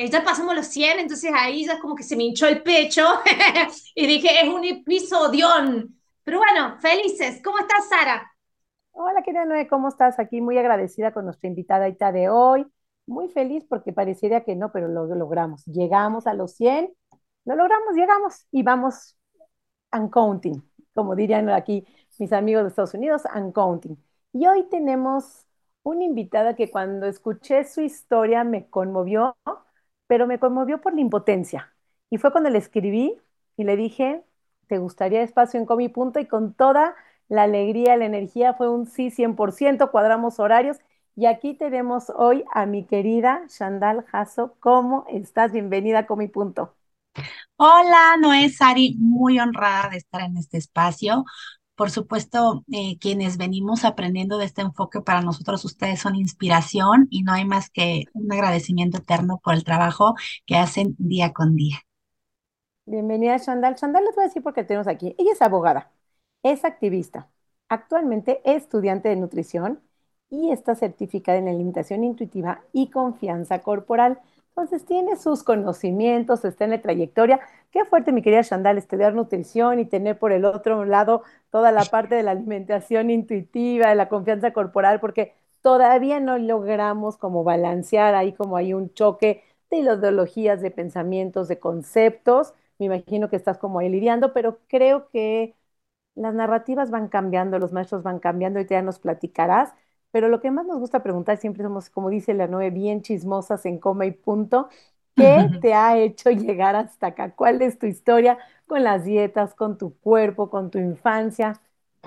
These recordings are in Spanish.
Eh, ya pasamos los 100, entonces ahí ya como que se me hinchó el pecho y dije, es un episodión. Pero bueno, felices. ¿Cómo estás, Sara? Hola, querida Noé, ¿cómo estás? Aquí muy agradecida con nuestra invitada de hoy. Muy feliz porque parecería que no, pero lo, logramos. Llegamos a los 100, lo logramos, llegamos y vamos uncounting, como dirían aquí mis amigos de Estados Unidos, uncounting. Y hoy tenemos una invitada que cuando escuché su historia me conmovió, pero me conmovió por la impotencia. Y fue cuando le escribí y le dije, ¿te gustaría espacio en Comi Punto? Y con toda la alegría, la energía, fue un sí 100%, cuadramos horarios. Y aquí tenemos hoy a mi querida Shandal Jasso. ¿Cómo estás? Bienvenida a Comi Punto. Hola, Noé Sari, muy honrada de estar en este espacio. Por supuesto, eh, quienes venimos aprendiendo de este enfoque, para nosotros ustedes son inspiración y no hay más que un agradecimiento eterno por el trabajo que hacen día con día. Bienvenida, Chandal. Chandal, les voy a decir por qué tenemos aquí. Ella es abogada, es activista, actualmente es estudiante de nutrición y está certificada en alimentación intuitiva y confianza corporal. Entonces tiene sus conocimientos, está en la trayectoria. Qué fuerte, mi querida Chandal, estudiar nutrición y tener por el otro lado toda la parte de la alimentación intuitiva, de la confianza corporal, porque todavía no logramos como balancear ahí como hay un choque de ideologías, de pensamientos, de conceptos. Me imagino que estás como ahí lidiando, pero creo que las narrativas van cambiando, los maestros van cambiando y ya nos platicarás. Pero lo que más nos gusta preguntar, siempre somos, como dice la nueve, bien chismosas en coma y punto. ¿Qué te ha hecho llegar hasta acá? ¿Cuál es tu historia con las dietas, con tu cuerpo, con tu infancia?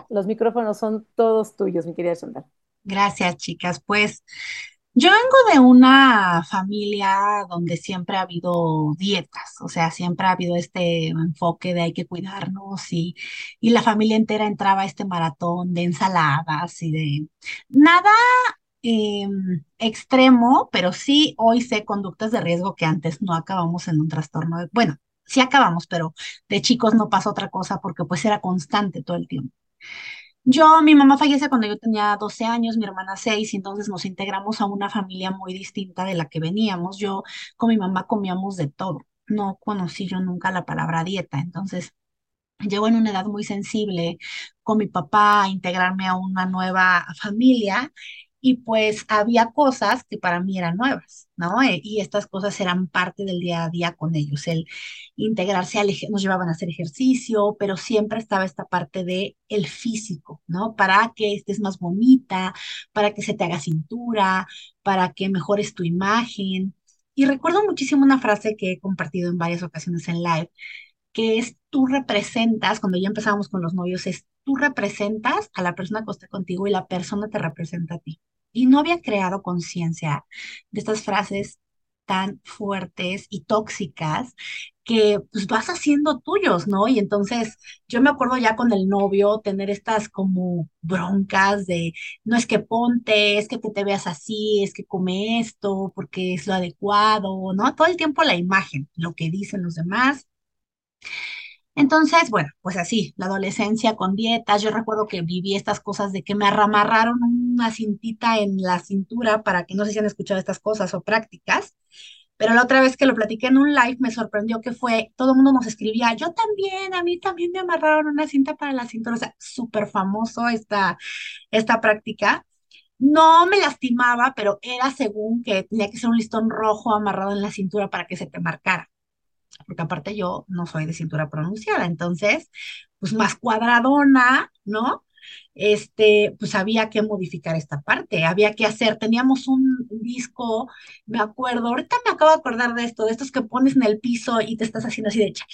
Los micrófonos son todos tuyos, mi querida Chantal. Gracias, chicas. Pues yo vengo de una familia donde siempre ha habido dietas, o sea, siempre ha habido este enfoque de hay que cuidarnos y, y la familia entera entraba a este maratón de ensaladas y de nada em, extremo, pero sí hoy sé conductas de riesgo que antes no acabamos en un trastorno. De, bueno, sí acabamos, pero de chicos no pasa otra cosa porque pues era constante todo el tiempo. Yo, mi mamá fallece cuando yo tenía 12 años, mi hermana 6, y entonces nos integramos a una familia muy distinta de la que veníamos. Yo con mi mamá comíamos de todo. No conocí yo nunca la palabra dieta, entonces llego en una edad muy sensible con mi papá a integrarme a una nueva familia y pues había cosas que para mí eran nuevas, ¿no? Eh, y estas cosas eran parte del día a día con ellos, el integrarse al nos llevaban a hacer ejercicio, pero siempre estaba esta parte de el físico, ¿no? Para que estés más bonita, para que se te haga cintura, para que mejores tu imagen. Y recuerdo muchísimo una frase que he compartido en varias ocasiones en live, que es tú representas, cuando ya empezamos con los novios, es tú representas a la persona que está contigo y la persona te representa a ti y no había creado conciencia de estas frases tan fuertes y tóxicas que pues vas haciendo tuyos, ¿no? Y entonces yo me acuerdo ya con el novio tener estas como broncas de no es que ponte, es que te veas así, es que come esto porque es lo adecuado, ¿no? Todo el tiempo la imagen, lo que dicen los demás. Entonces, bueno, pues así, la adolescencia con dietas, yo recuerdo que viví estas cosas de que me arramarraron una cintita en la cintura para que no sé si han escuchado estas cosas o prácticas, pero la otra vez que lo platiqué en un live me sorprendió que fue, todo el mundo nos escribía, yo también, a mí también me amarraron una cinta para la cintura, o sea, súper famoso esta, esta práctica. No me lastimaba, pero era según que tenía que ser un listón rojo amarrado en la cintura para que se te marcara porque aparte yo no soy de cintura pronunciada, entonces, pues más cuadradona, ¿no? Este, pues había que modificar esta parte, había que hacer, teníamos un disco, me acuerdo, ahorita me acabo de acordar de esto, de estos que pones en el piso y te estás haciendo así de chaca,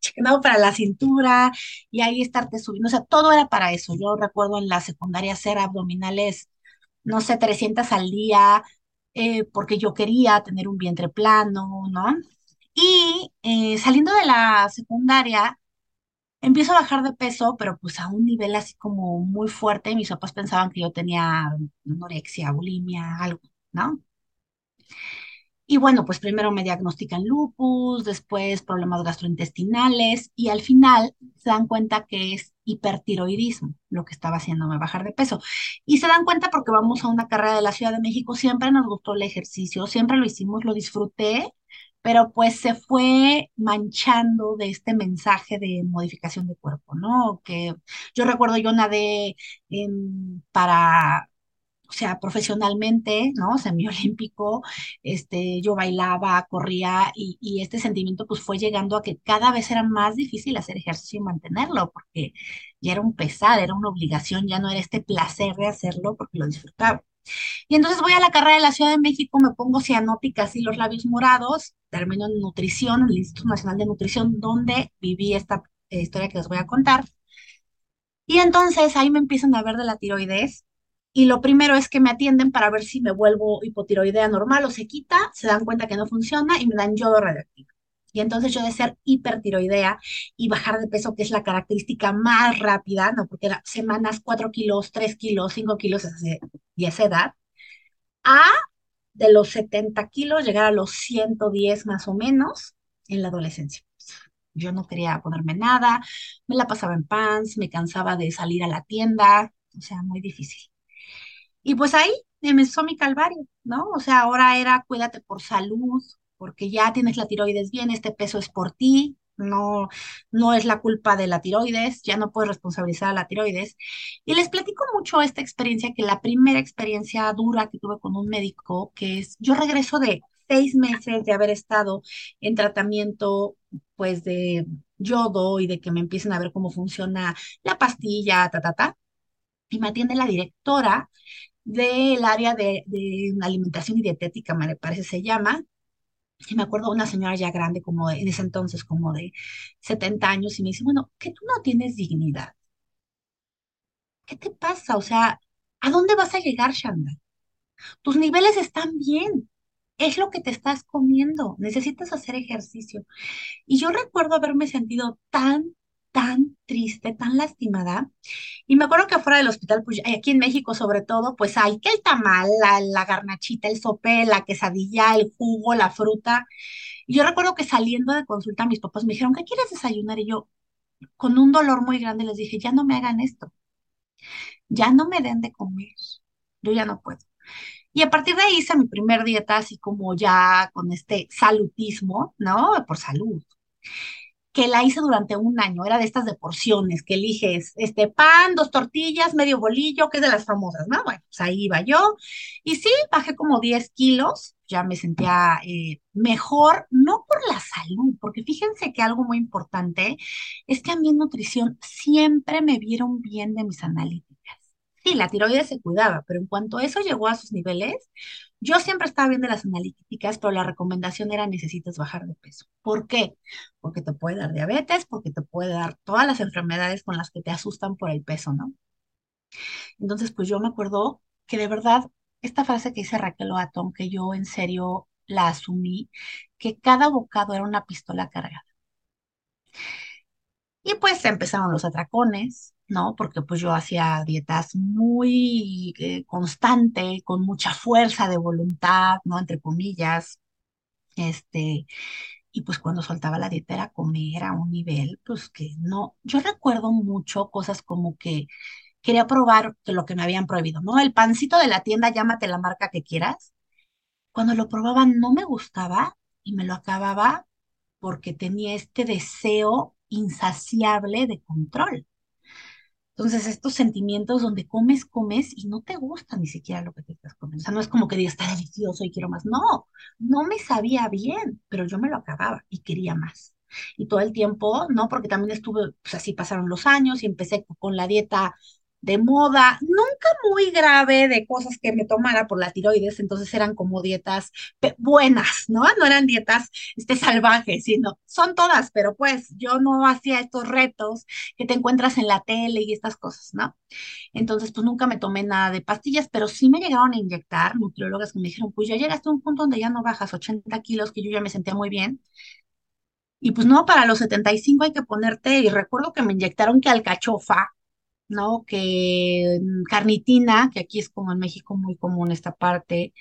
chaca, ¿no? Para la cintura y ahí estarte subiendo, o sea, todo era para eso. Yo recuerdo en la secundaria hacer abdominales, no sé, 300 al día, eh, porque yo quería tener un vientre plano, ¿no? Y eh, saliendo de la secundaria, empiezo a bajar de peso, pero pues a un nivel así como muy fuerte. Mis papás pensaban que yo tenía anorexia, bulimia, algo, ¿no? Y bueno, pues primero me diagnostican lupus, después problemas gastrointestinales y al final se dan cuenta que es hipertiroidismo lo que estaba haciéndome bajar de peso. Y se dan cuenta porque vamos a una carrera de la Ciudad de México, siempre nos gustó el ejercicio, siempre lo hicimos, lo disfruté, pero pues se fue manchando de este mensaje de modificación de cuerpo, ¿no? Que yo recuerdo yo nadé em, para o sea, profesionalmente, ¿no? Semiolímpico, este, yo bailaba, corría y, y, este sentimiento pues fue llegando a que cada vez era más difícil hacer ejercicio y mantenerlo, porque ya era un pesar, era una obligación, ya no era este placer de hacerlo porque lo disfrutaba. Y entonces voy a la carrera de la Ciudad de México, me pongo cianóticas y los labios morados, termino en nutrición, en el Instituto Nacional de Nutrición, donde viví esta eh, historia que les voy a contar. Y entonces ahí me empiezan a ver de la tiroides y lo primero es que me atienden para ver si me vuelvo hipotiroidea normal o se quita, se dan cuenta que no funciona y me dan yodo radioactivo. Y entonces yo de ser hipertiroidea y bajar de peso, que es la característica más rápida, ¿no? Porque era semanas 4 kilos, 3 kilos, 5 kilos y esa edad, a de los 70 kilos llegar a los 110 más o menos en la adolescencia. Yo no quería ponerme nada, me la pasaba en pants, me cansaba de salir a la tienda, o sea, muy difícil. Y pues ahí empezó mi calvario, ¿no? O sea, ahora era cuídate por salud, porque ya tienes la tiroides bien, este peso es por ti, no, no es la culpa de la tiroides, ya no puedes responsabilizar a la tiroides. Y les platico mucho esta experiencia, que la primera experiencia dura que tuve con un médico, que es, yo regreso de seis meses de haber estado en tratamiento, pues de yodo y de que me empiecen a ver cómo funciona la pastilla, ta, ta, ta. Y me atiende la directora del área de, alimentación y dietética, me parece se llama. Y me acuerdo una señora ya grande, como en ese entonces, como de 70 años, y me dice, bueno, que tú no tienes dignidad. ¿Qué te pasa? O sea, ¿a dónde vas a llegar, Shanda? Tus niveles están bien. Es lo que te estás comiendo. Necesitas hacer ejercicio. Y yo recuerdo haberme sentido tan, tan triste, tan lastimada. Y me acuerdo que afuera del hospital, pues aquí en México sobre todo, pues hay que el tamal, la, garnachita, el sope, la quesadilla, el jugo, la fruta. Y yo recuerdo que saliendo de consulta, mis papás me dijeron, ¿qué quieres desayunar? Y yo, con un dolor muy grande, les dije, ya no me hagan esto. Ya no me den de comer. Yo ya no puedo. Y a partir de ahí hice mi primer dieta, así como ya con este salutismo, ¿no? Por salud que la hice durante un año, era de estas de porciones, que eliges este pan, dos tortillas, medio bolillo, que es de las famosas, ¿no? Bueno, pues ahí iba yo. Y sí, bajé como 10 kilos, ya me sentía eh, mejor, no por la salud, porque fíjense que algo muy importante es que a mí nutrición siempre me vieron bien de mis analíticas. Sí, la tiroides se cuidaba, pero en cuanto eso llegó a sus niveles, yo siempre estaba bien de las analíticas, pero la recomendación era necesitas bajar de peso. ¿Por qué? Porque te puede dar diabetes, porque te puede dar todas las enfermedades con las que te asustan por el peso, ¿no? Entonces, pues yo me acuerdo que de verdad, esta frase que dice Raquel Oatón, que yo en serio la asumí, que cada bocado era una pistola cargada. Y pues empezaron los atracones, ¿no? Porque pues yo hacía dietas muy eh, constante, con mucha fuerza de voluntad, ¿no? Entre comillas, este, y pues cuando soltaba la dieta era comer a un nivel, pues que no, yo recuerdo mucho cosas como que quería probar lo que me habían prohibido, ¿no? El pancito de la tienda, llámate la marca que quieras. Cuando lo probaba no me gustaba y me lo acababa porque tenía este deseo insaciable de control. Entonces, estos sentimientos donde comes, comes y no te gusta ni siquiera lo que te estás comiendo. O sea, no es como que digas, está delicioso y quiero más. No, no me sabía bien, pero yo me lo acababa y quería más. Y todo el tiempo, ¿no? Porque también estuve, pues así pasaron los años y empecé con la dieta de moda, nunca muy grave de cosas que me tomara por la tiroides, entonces eran como dietas buenas, ¿no? No eran dietas este, salvajes, sino son todas, pero pues yo no hacía estos retos que te encuentras en la tele y estas cosas, ¿no? Entonces, pues nunca me tomé nada de pastillas, pero sí me llegaron a inyectar nutriólogas que me dijeron, pues ya llegaste a un punto donde ya no bajas 80 kilos, que yo ya me sentía muy bien, Y pues no, para los 75 hay que ponerte, y recuerdo que me inyectaron que alcachofa, ¿no? Que mm, carnitina, que aquí es como en México muy común esta parte,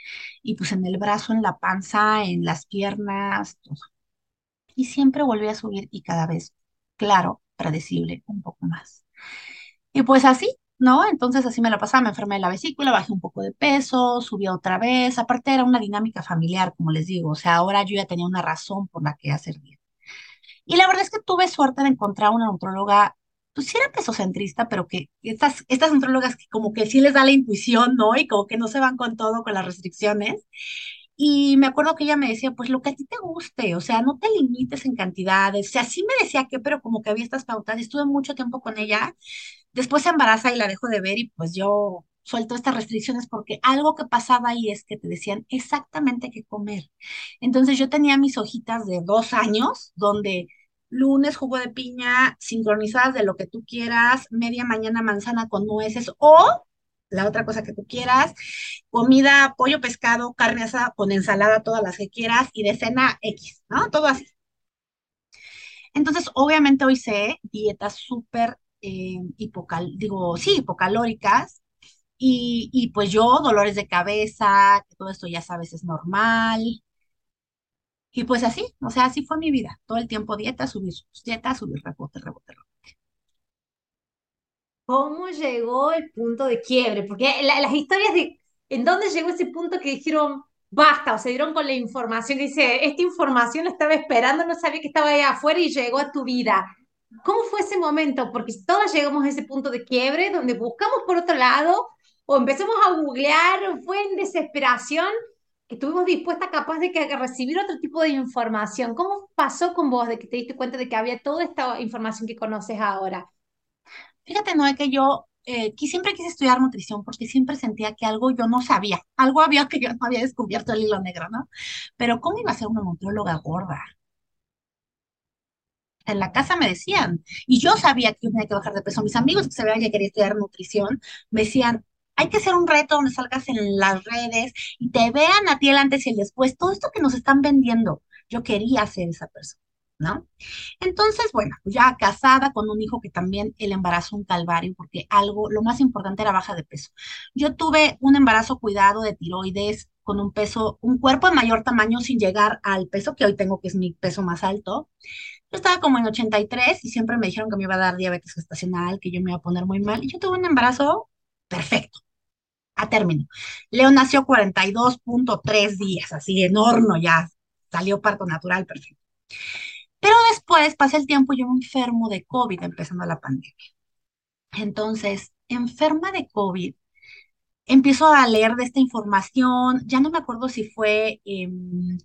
y pues en el brazo, en la panza, en las piernas, todo. Y siempre volví a subir y cada vez, claro, predecible, un poco más. Y pues así, ¿no? Entonces así me la pasaba, me enfermé de la vesícula, bajé un poco de peso, subí otra vez, aparte era una dinámica familiar, como les digo, o sea, ahora yo ya tenía una razón por la que hacer bien. Y la verdad es que tuve suerte de encontrar una nutróloga, pues sí era pesocentrista, pero que estas, estas nutrólogas que como que sí les da la intuición, ¿no? Y como que no se van con todo, con las restricciones. Y me acuerdo que ella me decía, pues lo que a ti te guste, o sea, no te limites en cantidades. O sea, sí me decía que, pero como que había estas pautas. Estuve mucho tiempo con ella. Después se embaraza y la dejo de ver y pues yo suelto estas restricciones porque algo que pasaba ahí es que te decían exactamente qué comer. Entonces yo tenía mis hojitas de dos años donde lunes jugo de piña sincronizadas de lo que tú quieras, media mañana manzana con nueces o la otra cosa que tú quieras, comida, pollo, pescado, carne asada con ensalada, todas las que quieras y de cena X, ¿no? Todo así. Entonces, obviamente hoy sé dietas súper eh, hipocal, digo, sí, hipocalóricas, y, y, pues yo, dolores de cabeza, todo esto ya sabes es normal, y pues así, o sea, así fue mi vida. Todo el tiempo dieta, subir, dieta, subir, rebote, rebote, rebote. ¿Cómo llegó el punto de quiebre? Porque las historias de en dónde llegó ese punto que dijeron, basta, o se dieron con la información, dice, esta información la estaba esperando, no sabía que estaba ahí afuera y llegó a tu vida. ¿Cómo fue ese momento? Porque todas llegamos a ese punto de quiebre donde buscamos por otro lado o empezamos a googlear, fue en desesperación estuvimos dispuestas capaz de que, recibir otro tipo de información. ¿Cómo pasó con vos de que te diste cuenta de que había toda esta información que conoces ahora? Fíjate, no, es que yo eh, siempre quise estudiar nutrición porque siempre sentía que algo yo no sabía, algo había que yo no había descubierto el hilo negro, ¿no? Pero ¿cómo iba a ser una nutrióloga gorda? En la casa me decían, y yo sabía que yo tenía que bajar de peso. Mis amigos que sabían que quería estudiar nutrición me decían, hay que hacer un reto donde salgas en las redes y te vean a ti el antes y el después, todo esto que nos están vendiendo. Yo quería ser esa persona, ¿no? Entonces, bueno, ya casada con un hijo que también el embarazo un calvario, porque algo, lo más importante era baja de peso. Yo tuve un embarazo cuidado de tiroides con un peso, un cuerpo de mayor tamaño sin llegar al peso que hoy tengo, que es mi peso más alto. Yo estaba como en 83 y siempre me dijeron que me iba a dar diabetes gestacional, que yo me iba a poner muy mal. Y yo tuve un embarazo perfecto a término. Leo nació 42.3 días, así enorme ya, salió parto natural, perfecto. Pero después pasa el tiempo, yo me enfermo de COVID empezando la pandemia. Entonces, enferma de COVID, empiezo a leer de esta información, ya no me acuerdo si fue em,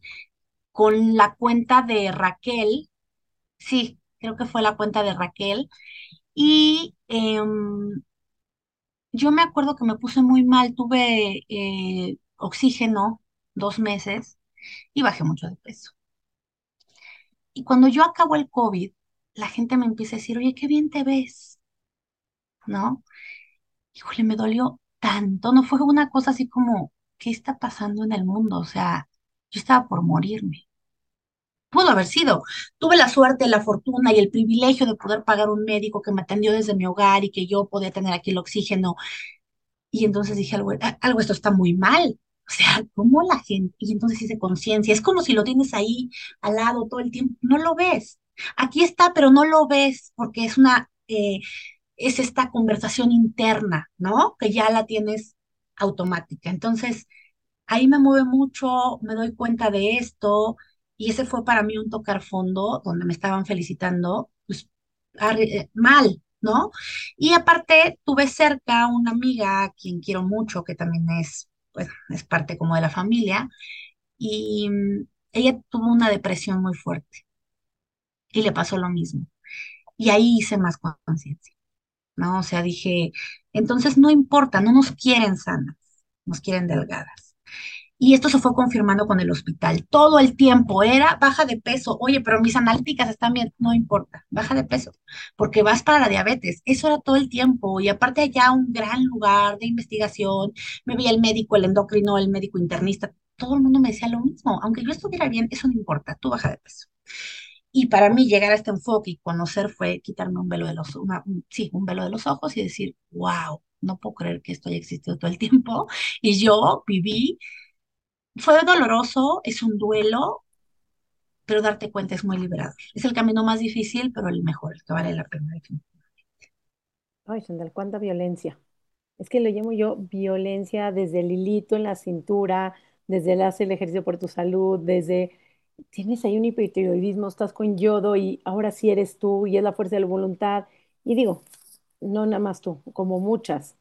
con la cuenta de Raquel, sí, creo que fue la cuenta de Raquel, y em, yo me acuerdo que me puse muy mal, tuve eh, oxígeno dos meses y bajé mucho de peso. Y cuando yo acabo el COVID, la gente me empieza a decir, oye, qué bien te ves, ¿no? Híjole, me dolió tanto, no fue una cosa así como, ¿qué está pasando en el mundo? O sea, yo estaba por morirme. Pudo haber sido. Tuve la suerte, la fortuna y el privilegio de poder pagar un médico que me atendió desde mi hogar y que yo podía tener aquí el oxígeno. Y entonces dije, algo, algo esto está muy mal. O sea, ¿cómo la gente? Y entonces hice conciencia. Es como si lo tienes ahí al lado todo el tiempo. No lo ves. Aquí está, pero no lo ves porque es una, eh, es esta conversación interna, ¿no? Que ya la tienes automática. Entonces, ahí me mueve mucho, me doy cuenta de esto, y ese fue para mí un tocar fondo donde me estaban felicitando, pues eh, mal, ¿no? Y aparte tuve cerca una amiga a quien quiero mucho, que también es, pues, es parte como de la familia, y mm, ella tuvo una depresión muy fuerte y le pasó lo mismo. Y ahí hice más conciencia, ¿no? O sea, dije, entonces no importa, no nos quieren sanas, nos quieren delgadas. Y esto se fue confirmando con el hospital. Todo el tiempo era baja de peso. Oye, pero mis analíticas están bien. No importa, baja de peso, porque vas para la diabetes. Eso era todo el tiempo. Y aparte allá un gran lugar de investigación. Me veía el médico, el endocrino, el médico internista. Todo el mundo me decía lo mismo. Aunque yo estuviera bien, eso no importa. Tú baja de peso. Y para mí llegar a este enfoque y conocer fue quitarme un velo de los, una, sí, un velo de los ojos y decir, wow, no puedo creer que esto haya existido todo el tiempo. Y yo viví, fue doloroso, es un duelo, pero darte cuenta es muy liberador. Es el camino más difícil, pero el mejor, que vale la pena. Ay, Sandal, cuánta violencia. Es que lo llamo yo violencia desde el hilito en la cintura, desde el hacer el ejercicio por tu salud, desde tienes ahí un hipotiroidismo, estás con yodo y ahora sí eres tú y es la fuerza de la voluntad. Y digo, no nada más tú, como muchas,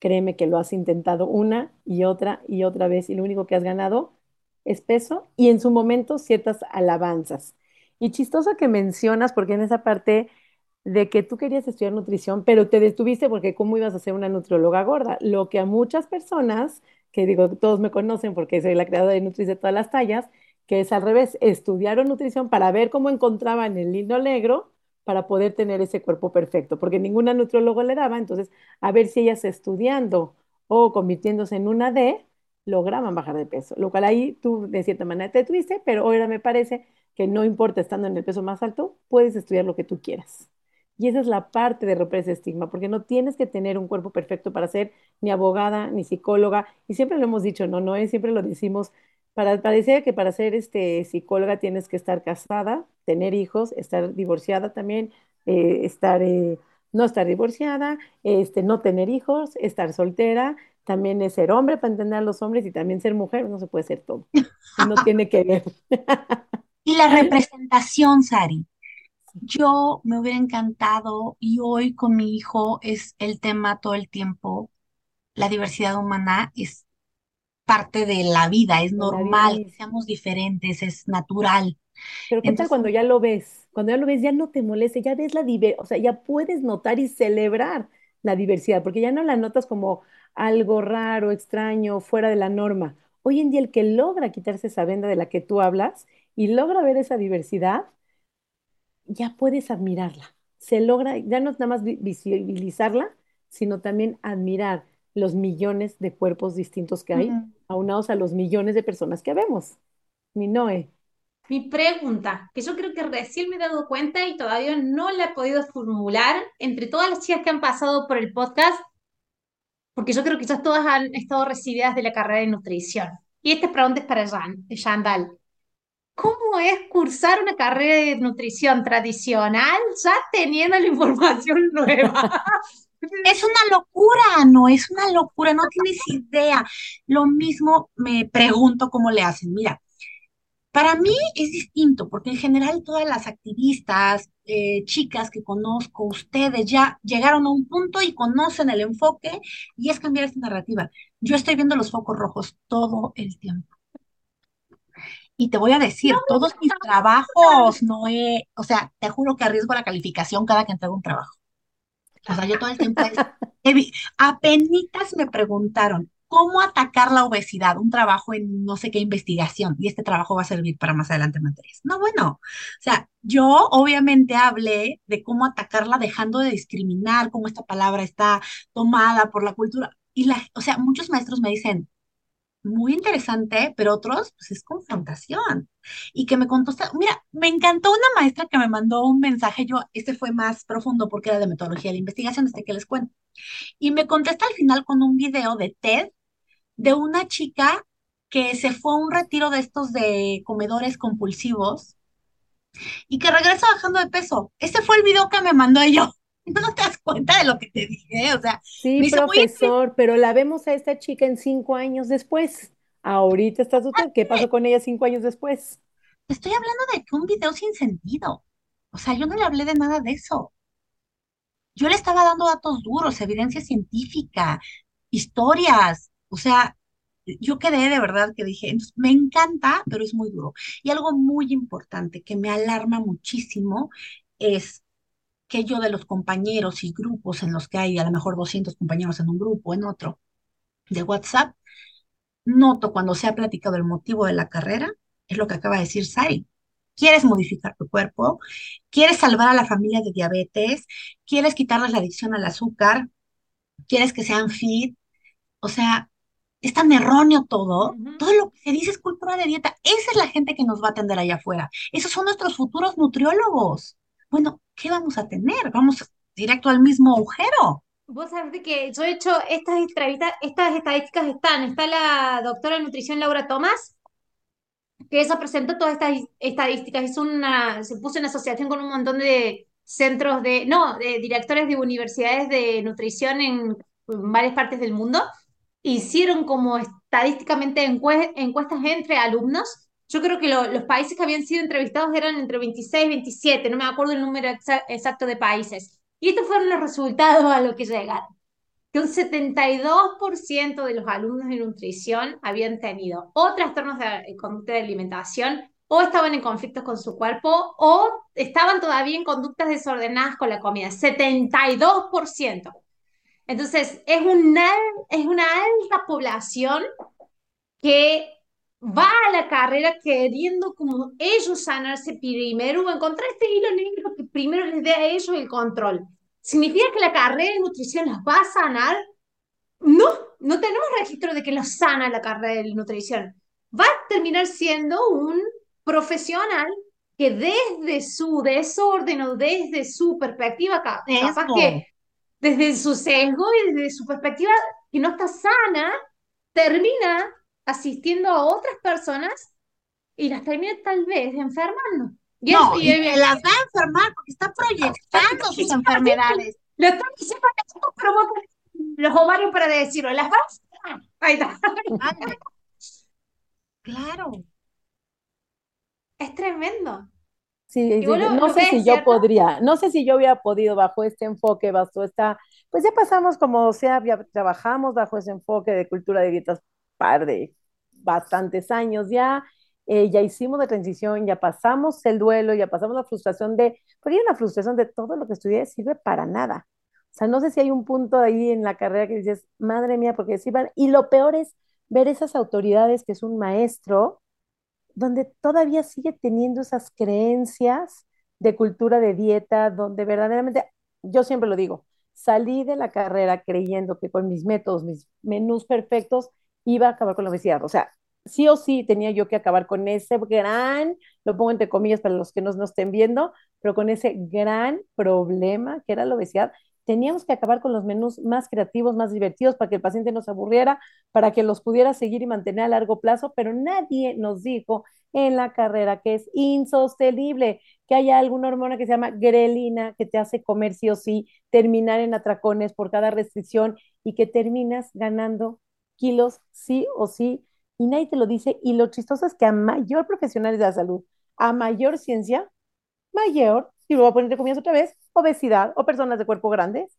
créeme que lo has intentado una y otra y otra vez y lo único que has ganado es peso y en su momento ciertas alabanzas. Y chistoso que mencionas, porque en esa parte de que tú querías estudiar nutrición, pero te detuviste porque cómo ibas a ser una nutrióloga gorda, lo que a muchas personas, que digo, todos me conocen porque soy la creadora de Nutris de todas las tallas, que es al revés, estudiaron nutrición para ver cómo encontraban el hilo negro para poder tener ese cuerpo perfecto, porque ninguna nutrióloga le daba, entonces a ver si ellas estudiando o convirtiéndose en una D, lograban bajar de peso, lo cual ahí tú de cierta manera te tuviste, pero ahora me parece que no importa estando en el peso más alto, puedes estudiar lo que tú quieras. Y esa es la parte de romper ese estigma, porque no tienes que tener un cuerpo perfecto para ser ni abogada ni psicóloga. Y siempre lo hemos dicho, no, no es, siempre lo decimos, para, parecer que para ser este, psicóloga tienes que estar casada, tener hijos, estar divorciada también, eh, estar, eh, no estar divorciada, este, no tener hijos, estar soltera, también es ser hombre para entender a los hombres y también ser mujer, no se puede ser todo. No tiene que ver. y la representación, Sari. Yo me hubiera encantado y hoy con mi hijo es el tema todo el tiempo. La diversidad humana es parte de la vida, es normal que seamos diferentes, es natural. Pero ¿qué tal cuando ya lo ves? Cuando ya lo ves, ya no te molesta, ya ves la diversidad, o sea, ya puedes notar y celebrar la diversidad, porque ya no la notas como algo raro, extraño, fuera de la norma. Hoy en día el que logra quitarse esa venda de la que tú hablas y logra ver esa diversidad, ya puedes admirarla. Se logra, ya no es nada más visibilizarla, sino también admirar los millones de cuerpos distintos que hay, aunados a los millones de personas que vemos. Mi Noé. Mi pregunta, que yo creo que recién me he dado cuenta y todavía no la he podido formular entre todas las chicas que han pasado por el podcast, porque yo creo que ya todas han estado recibidas de la carrera de nutrición. Y esta pregunta es para Jan, Jandal. ¿Cómo es cursar una carrera de nutrición tradicional ya teniendo la información nueva? Es una locura, no es una locura, no tienes idea. Lo mismo me pregunto cómo le hacen. Mira, para mí es distinto, porque en general todas las activistas, eh, chicas que conozco, ustedes ya llegaron a un punto y conocen el enfoque y es cambiar esta narrativa. Yo estoy viendo los focos rojos todo el tiempo. Y te voy a decir, todos mis trabajos no he, o sea, te juro que arriesgo la calificación cada que entrego un trabajo. O sea, yo todo el tiempo, apenitas me preguntaron, ¿cómo atacar la obesidad? Un trabajo en no sé qué investigación, y este trabajo va a servir para más adelante materias. No, bueno, o sea, yo obviamente hablé de cómo atacarla dejando de discriminar, cómo esta palabra está tomada por la cultura. Y la, o sea, muchos maestros me dicen, muy interesante, pero otros, pues es confrontación. Y que me contestó, mira, me encantó una maestra que me mandó un mensaje, yo, este fue más profundo porque era de metodología de investigación, este que les cuento. Y me contesta al final con un video de TED de una chica que se fue a un retiro de estos de comedores compulsivos y que regresa bajando de peso. Ese fue el video que me mandó ella. no te das cuenta de lo que te dije, o sea. Sí, profesor, pero la vemos a esta chica en cinco años después. Ahorita estás usted, ¿qué pasó con ella cinco años después? Estoy hablando de que un video sin sentido. O sea, yo no le hablé de nada de eso. Yo le estaba dando datos duros, evidencia científica, historias. O sea, yo quedé de verdad que dije, me encanta, pero es muy duro. Y algo muy importante que me alarma muchísimo es que yo de los compañeros y grupos en los que hay a lo mejor 200 compañeros en un grupo, en otro, de WhatsApp, noto cuando se ha platicado el motivo de la carrera, es lo que acaba de decir Sari. ¿Quieres modificar tu cuerpo? ¿Quieres salvar a la familia de diabetes? ¿Quieres quitarles la adicción al azúcar? ¿Quieres que sean fit? O sea, es tan erróneo todo, todo lo que se dice es cultura de dieta. Esa es la gente que nos va a atender allá afuera. Esos son nuestros futuros nutriólogos. Bueno, ¿qué vamos a tener? Vamos directo al mismo agujero. Vos sabés que yo he hecho estas estadísticas están, está la doctora de nutrición Laura Tomás, que ella presentó todas estas estadísticas, es una, se puso en asociación con un montón de centros de, no, de directores de universidades de nutrición en varias partes del mundo, hicieron como estadísticamente encuestas entre alumnos. Yo creo que los países que habían sido entrevistados eran entre 26 y 27, no me acuerdo el número exacto de países. Y estos fueron los resultados a los que llegaron. Que un 72% de los alumnos de nutrición habían tenido o trastornos de conducta de alimentación, o estaban en conflictos con su cuerpo, o estaban todavía en conductas desordenadas con la comida. 72%. Entonces, es una, es una alta población que va a la carrera queriendo como ellos sanarse primero o encontrar este hilo negro que primero les dé a ellos el control. ¿Significa que la carrera de nutrición las va a sanar? No, no tenemos registro de que los sana la carrera de nutrición. Va a terminar siendo un profesional que desde su desorden o desde su perspectiva, capaz que desde su sesgo y desde su perspectiva que no está sana, termina asistiendo a otras personas y las termina tal vez enfermando. Y no, y, las va a enfermar porque está proyectando sus enfermedades. Lo estoy diciendo pero los ovarios para decirlo. Las va a... Ahí está. Claro. Es tremendo. Sí, no sé si yo podría, no sé si yo hubiera podido bajo este enfoque, bajo esta, pues ya pasamos como, sea, ya trabajamos bajo ese enfoque de cultura de dietas par de bastantes años ya, eh, ya hicimos la transición, ya pasamos el duelo, ya pasamos la frustración de, porque hay una frustración de todo lo que estudié sirve para nada. O sea, no sé si hay un punto ahí en la carrera que dices, madre mía, porque sirvan, y lo peor es ver esas autoridades que es un maestro, donde todavía sigue teniendo esas creencias de cultura de dieta, donde verdaderamente, yo siempre lo digo, salí de la carrera creyendo que con mis métodos, mis menús perfectos, iba a acabar con la obesidad. O sea, sí o sí tenía yo que acabar con ese gran, lo pongo entre comillas para los que no nos estén viendo, pero con ese gran problema que era la obesidad teníamos que acabar con los menús más creativos, más divertidos, para que el paciente no se aburriera, para que los pudiera seguir y mantener a largo plazo, pero nadie nos dijo en la carrera que es insostenible, que haya alguna hormona que se llama grelina, que te hace comer sí o sí, terminar en atracones por cada restricción y que terminas ganando kilos sí o sí, y nadie te lo dice, y lo chistoso es que a mayor profesionales de la salud, a mayor ciencia, mayor, y lo voy a poner de comillas otra vez, obesidad o personas de cuerpo grandes,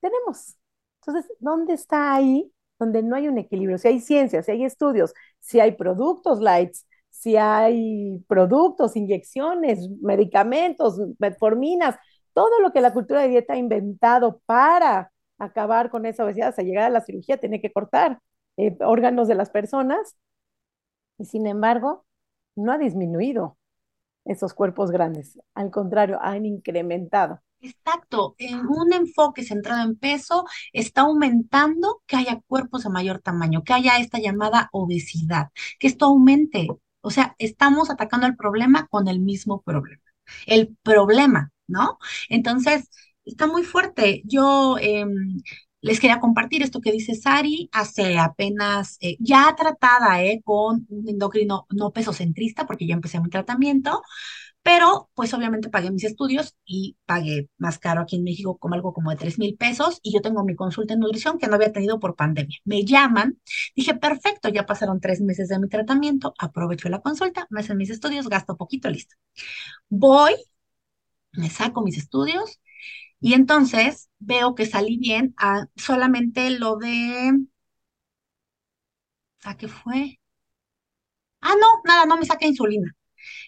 tenemos. Entonces, ¿dónde está ahí donde no hay un equilibrio? Si hay ciencia, si hay estudios, si hay productos lights, si hay productos, inyecciones, medicamentos, metforminas, todo lo que la cultura de dieta ha inventado para acabar con esa obesidad, hasta llegar a la cirugía, tiene que cortar eh, órganos de las personas, y sin embargo, no ha disminuido esos cuerpos grandes, al contrario, han incrementado. Exacto, en un enfoque centrado en peso está aumentando que haya cuerpos de mayor tamaño, que haya esta llamada obesidad, que esto aumente. O sea, estamos atacando el problema con el mismo problema. El problema, ¿no? Entonces, está muy fuerte. Yo em, les quería compartir esto que dice Sari, hace apenas, eh, ya tratada eh, con un endocrino no pesocentrista, porque ya empecé mi tratamiento, pero pues obviamente pagué mis estudios y pagué más caro aquí en México como algo como de 3 mil pesos y yo tengo mi consulta en nutrición que no había tenido por pandemia. Me llaman, dije, perfecto, ya pasaron tres meses de mi tratamiento, aprovecho la consulta, me hacen mis estudios, gasto poquito, listo. Voy, me saco mis estudios y entonces veo que salí bien a solamente lo de... ¿A qué fue? Ah, no, nada, no me saqué insulina.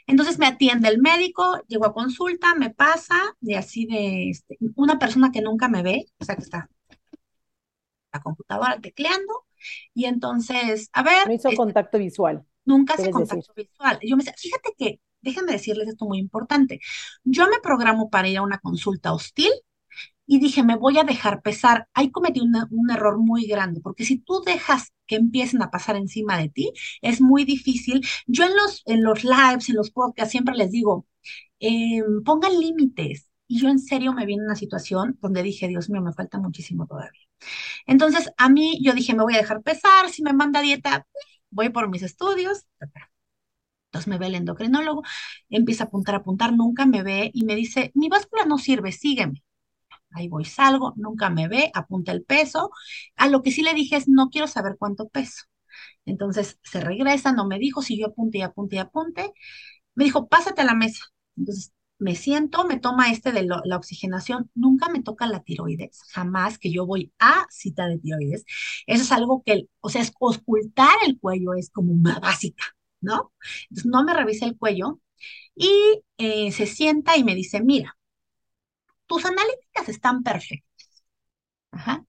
Entonces me atiende el médico, llego a consulta, me pasa de así de este, una persona que nunca me ve, o sea que está la computadora tecleando, y entonces, a ver. No hizo este, contacto visual. Nunca hace contacto visual. Yo me fíjate que, déjenme decirles esto muy importante. Yo me programo para ir a una consulta hostil y dije, me voy a dejar pesar. Ahí cometí un error muy grande, porque si tú dejas que empiecen a pasar encima de ti, es muy difícil. Yo en los, en los lives, en los podcasts, siempre les digo, em, pongan límites. Y yo en serio me vi en una situación donde dije, Dios mío, me falta muchísimo todavía. Entonces, a mí yo dije, me voy a dejar pesar, si me manda dieta, voy por mis estudios. Entonces me ve el endocrinólogo, empieza a apuntar, a apuntar, nunca me ve y me dice, mi báscula no sirve, sígueme. Ahí voy, salgo, nunca me ve, apunta el peso. A lo que sí le dije es, no quiero saber cuánto peso. Entonces se regresa, no me dijo, si yo apunte y apunte y apunte. Me dijo, pásate a la mesa. Entonces me siento, me toma este de la oxigenación, nunca me toca la tiroides, jamás que yo voy a cita de tiroides. Eso es algo que, o sea, es ocultar el cuello es como una básica, ¿no? Entonces no me revisa el cuello y eh, se sienta y me dice, mira, tus analíticas están perfectas, Ajá.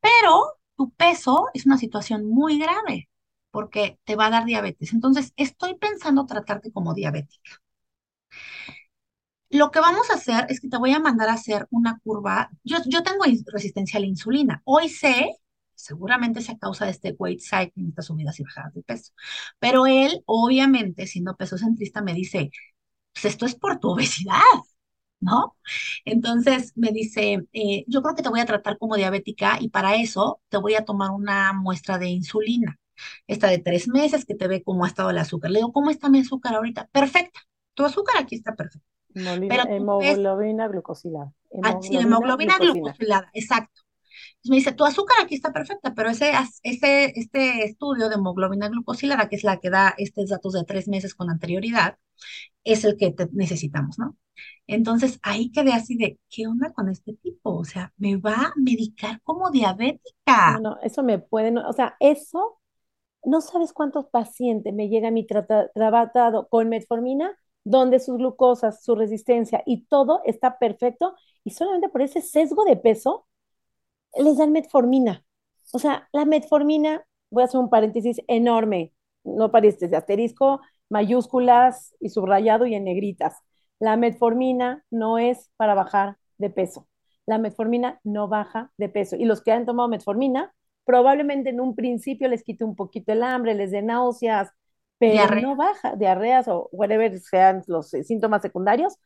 pero tu peso es una situación muy grave porque te va a dar diabetes. Entonces, estoy pensando tratarte como diabética. Lo que vamos a hacer es que te voy a mandar a hacer una curva. Yo, yo tengo resistencia a la insulina. Hoy sé, seguramente es a causa de este weight cycling, estas subidas y bajadas de peso. Pero él, obviamente, siendo peso centrista, me dice, pues esto es por tu obesidad. ¿no? Entonces me dice, eh, yo creo que te voy a tratar como diabética y para eso te voy a tomar una muestra de insulina, esta de tres meses que te ve cómo ha estado el azúcar. Le digo, ¿cómo está mi azúcar ahorita? Perfecta, tu azúcar aquí está perfecta. hemoglobina glucosilada. Ah, sí, hemoglobina glucosilada, exacto. Me dice, tu azúcar aquí está perfecta, pero ese, ese, este estudio de hemoglobina glucosilada, que es la que da estos datos de tres meses con anterioridad, es el que necesitamos, ¿no? Entonces ahí quedé así de, ¿qué onda con este tipo? O sea, me va a medicar como diabética. No, no, eso me puede, o sea, eso, no sabes cuántos pacientes me llega mi tratado con metformina, donde sus glucosas, su resistencia y todo está perfecto, y solamente por ese sesgo de peso les dan metformina. O sea, la metformina, voy a hacer un paréntesis enorme, no paréntesis de asterisco, mayúsculas y subrayado y en negritas. La metformina no es para bajar de peso. La metformina no baja de peso. Y los que han tomado metformina, probablemente en un principio les quite un poquito el hambre, les dé náuseas, pero no baja, diarreas o whatever sean los síntomas secundarios,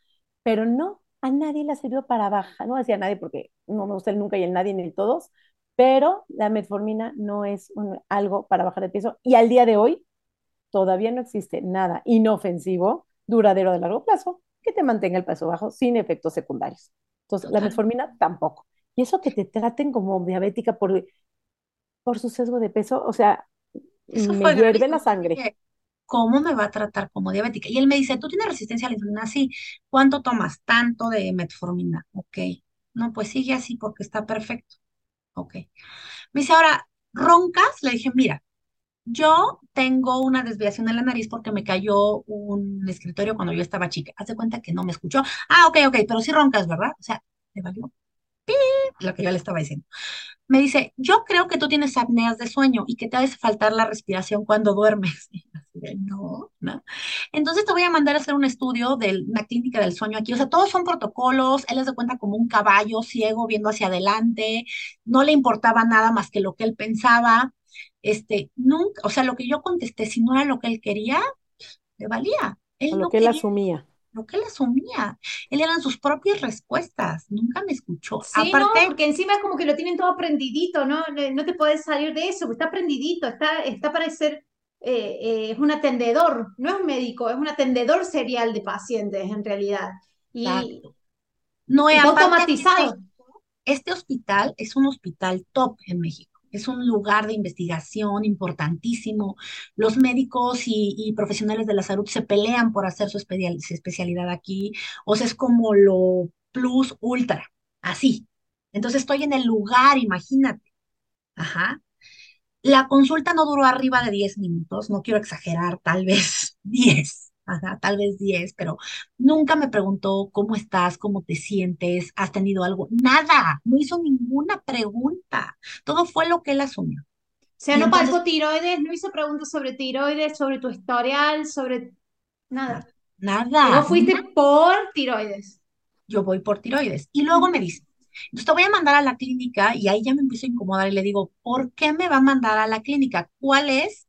pero no, a nadie le servido para bajar, no decía nadie porque no me gusta el nunca y el nadie ni el todos, pero la metformina no es algo para bajar de peso y al día de hoy todavía no existe nada inofensivo, duradero de largo plazo, que te mantenga el peso bajo sin efectos secundarios. Entonces, la metformina tampoco. Y eso que te traten como diabética por, por su sesgo de peso, o sea, me hierve la sangre. ¿Cómo me va a tratar como diabética? Y él me dice, ¿tú tienes resistencia a la insulina? Sí. ¿Cuánto tomas? Tanto de metformina. Ok. No, pues sigue así porque está perfecto. Ok. Me dice, ahora, ¿roncas? Le dije, mira, yo tengo una desviación en la nariz porque me cayó un escritorio cuando yo estaba chica. Haz de cuenta que no me escuchó. Ah, ok, ok, pero sí roncas, ¿verdad? O sea, le valió lo que yo le estaba diciendo. Me dice, yo creo que tú tienes apneas de sueño y que te hace faltar la respiración cuando duermes. no, no. Entonces te voy a mandar a hacer un estudio de una clínica del sueño aquí. O sea, todos son protocolos. Él les de cuenta como un caballo ciego viendo hacia adelante. No le importaba nada más que lo que él pensaba este, nunca, o sea, lo que yo contesté, si no era lo que él quería, le valía. Él lo que él asumía. Lo que él asumía. Él eran sus propias respuestas, nunca me escuchó. Sí, no, porque encima es como que lo tienen todo aprendidito, ¿no? No te puedes salir de eso, está aprendidito, está, está para ser, eh, eh, es un atendedor, no es un médico, es un atendedor serial de pacientes en realidad. Y, no es automatizado. este hospital es un hospital top en México es un lugar de investigación importantísimo. Los médicos y, profesionales de la salud se pelean por hacer su especialidad aquí. O sea, es como lo plus ultra, así. Entonces estoy en el lugar, imagínate. Ajá. La consulta no duró arriba de 10 minutos, no quiero exagerar, tal vez 10 tal vez 10, pero nunca me preguntó cómo estás, cómo te sientes, has tenido algo, nada, no hizo ninguna pregunta, todo fue lo que él asumió. O sea, no palpó tiroides, no hizo preguntas sobre tiroides, sobre tu historial, sobre nada. Nada. No fuiste por tiroides. Yo voy por tiroides. Y luego me dice, Entonces te voy a mandar a la clínica y ahí ya me empiezo a incomodar y le digo, ¿por qué me va a mandar a la clínica? ¿Cuáles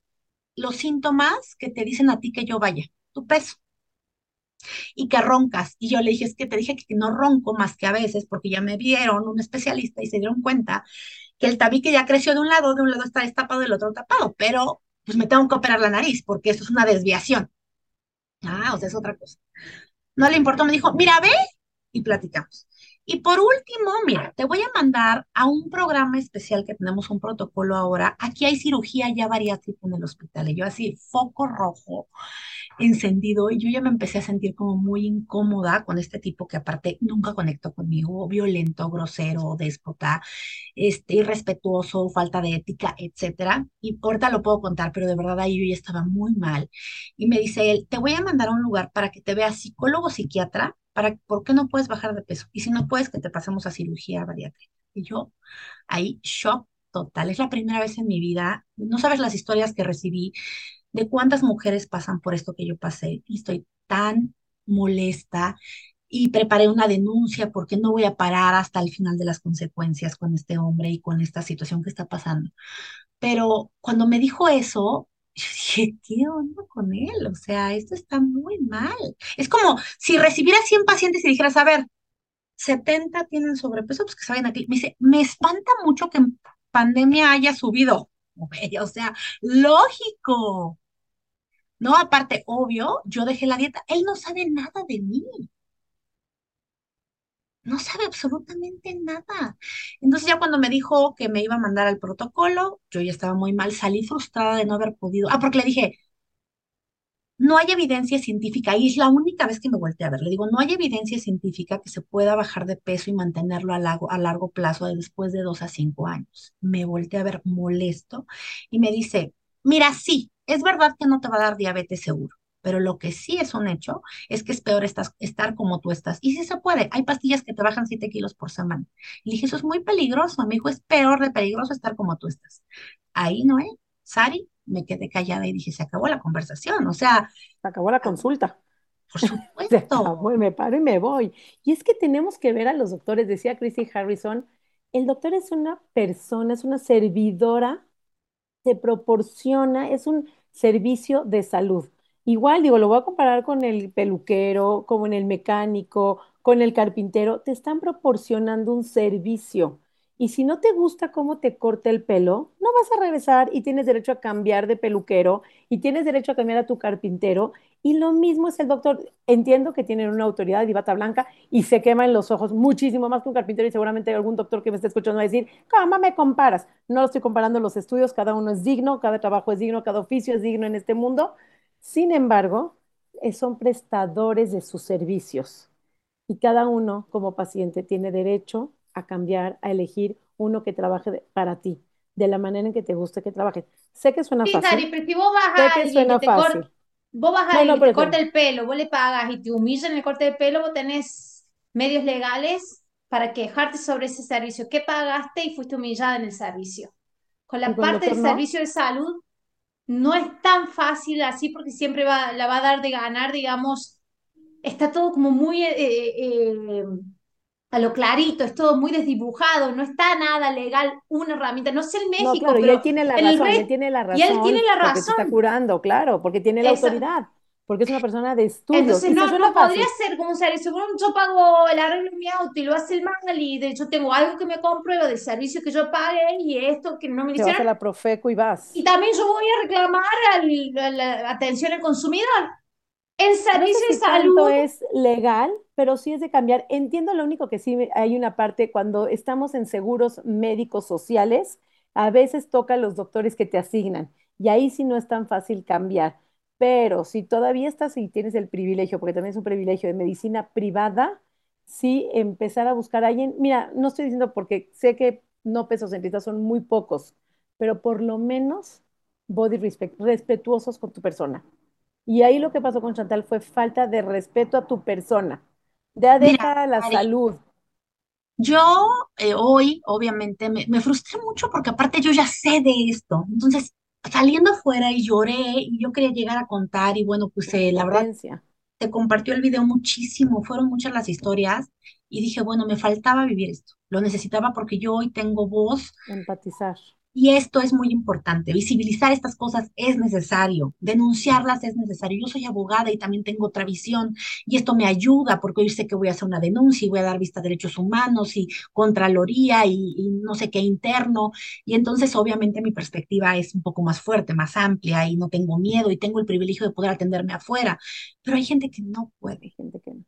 los síntomas que te dicen a ti que yo vaya? Tu peso. Y que roncas. Y yo le dije, es que te dije que no ronco más que a veces porque ya me vieron un especialista y se dieron cuenta que el tabique ya creció de un lado, de un lado está destapado, del otro tapado, pero pues me tengo que operar la nariz porque eso es una desviación. Ah, o sea, es otra cosa. No le importó, me dijo, mira, ve y platicamos. Y por último, mira, te voy a mandar a un programa especial que tenemos un protocolo ahora. Aquí hay cirugía ya bariátrica en el hospital. Y yo así, foco rojo encendido y yo ya me empecé a sentir como muy incómoda con este tipo que aparte nunca conectó conmigo, violento, grosero, déspota, este, irrespetuoso, falta de ética, etcétera. Y ahorita lo puedo contar, pero de verdad ahí yo ya estaba muy mal. Y me dice él, te voy a mandar a un lugar para que te veas psicólogo, psiquiatra, para, ¿por qué no puedes bajar de peso? Y si no puedes, que te pasemos a cirugía bariátrica. Y yo ahí, shock total. Es la primera vez en mi vida, no sabes las historias que recibí de cuántas mujeres pasan por esto que yo pasé y estoy tan molesta y preparé una denuncia porque no voy a parar hasta el final de las consecuencias con este hombre y con esta situación que está pasando. Pero cuando me dijo eso, yo dije, ¿qué onda con él? O sea, esto está muy mal. Es como si recibiera 100 pacientes y dijeras, a ver, 70 tienen sobrepeso, pues que saben aquí. Me dice, me espanta mucho que en pandemia haya subido. O sea, lógico. No, aparte, obvio, yo dejé la dieta. Él no sabe nada de mí. No sabe absolutamente nada. Entonces ya cuando me dijo que me iba a mandar al protocolo, yo ya estaba muy mal, salí frustrada de no haber podido. Ah, porque le dije, no hay evidencia científica, y es la única vez que me volteé a ver, le digo, no hay evidencia científica que se pueda bajar de peso y mantenerlo a largo, a largo plazo después de dos a cinco años. Me volteé a ver molesto y me dice, mira, sí, es verdad que no te va a dar diabetes seguro, pero lo que sí es un hecho es que es peor estar como tú estás. Y sí se puede, hay pastillas que te bajan 7 kilos por semana. Y dije, eso es muy peligroso, me dijo, es peor de peligroso estar como tú estás. Ahí, ¿no? ¿eh? Sari, me quedé callada y dije, se acabó la conversación, o sea... Se acabó la consulta. Por supuesto. Se acabó y me paro y me voy. Y es que tenemos que ver a los doctores, decía Chrissy Harrison, el doctor es una persona, es una servidora, se proporciona, es un servicio de salud. Igual, digo, lo voy a comparar con el peluquero, como en el mecánico, con el carpintero, te están proporcionando un servicio. Y si no te gusta cómo te corta el pelo, no vas a regresar y tienes derecho a cambiar de peluquero y tienes derecho a cambiar a tu carpintero. Y lo mismo es el doctor. Entiendo que tienen una autoridad y bata blanca y se queman los ojos muchísimo más que un carpintero y seguramente algún doctor que me esté escuchando va a decir, ¿cómo me comparas? No lo estoy comparando los estudios, cada uno es digno, cada trabajo es digno, cada oficio es digno en este mundo. Sin embargo, eh, son prestadores de sus servicios y cada uno como paciente tiene derecho a cambiar, a elegir uno que trabaje para ti, de la manera en que te guste que trabaje. Sé que suena fácil. pero si vos vas sé que suena fácil. vos vas a no, te corta el pelo, vos le pagas y te humillan en el corte de pelo, vos tenés medios legales para quejarte sobre ese servicio. ¿Qué pagaste y fuiste humillada en el servicio? Con la parte del servicio de salud no es tan fácil así porque siempre va, la va a dar de ganar, digamos, está todo como muy... Eh, eh, eh a lo clarito, es todo muy desdibujado, no está nada legal una herramienta, no sé el México, pero y él tiene la razón, él tiene la razón. Y él tiene la razón. Porque se está curando, claro, porque tiene la autoridad, porque es una persona de estudios. Entonces no, no podría ser como un servicio, yo pago el arreglo de mi auto y lo hace el mal y de hecho tengo algo que me comprueba del servicio que yo pague y esto que no me hicieron. Te vas a la Profeco y vas. Y también yo voy a reclamar a la atención al consumidor. El servicio de salud es legal, pero sí es de cambiar. Entiendo lo único que sí hay una parte cuando estamos en seguros médicos sociales, a veces toca a los doctores que te asignan y ahí sí no es tan fácil cambiar. Pero si todavía estás y tienes el privilegio, porque también es un privilegio de medicina privada, sí empezar a buscar a alguien. Mira, no estoy diciendo porque sé que no pesos centristas son muy pocos, pero por lo menos body respect, respetuosos con tu persona. Y ahí lo que pasó con Chantal fue falta de respeto a tu persona. Ya deja la salud. Yo eh, hoy, obviamente, me, frustré mucho porque aparte yo ya sé de esto. Entonces, saliendo afuera y lloré y yo quería llegar a contar y bueno, pues eh, la verdad, te compartió el video muchísimo, fueron muchas las historias Y dije, bueno, me faltaba vivir esto, lo necesitaba porque yo hoy tengo voz. Empatizar. Y esto es muy importante, visibilizar estas cosas es necesario, denunciarlas es necesario. Yo soy abogada y también tengo otra visión y esto me ayuda porque hoy sé que voy a hacer una denuncia y voy a dar vista a derechos humanos y contraloría y, y no sé qué interno. Y entonces obviamente mi perspectiva es un poco más fuerte, más amplia y no tengo miedo y tengo el privilegio de poder atenderme afuera. Pero hay gente que no puede. Hay gente que no.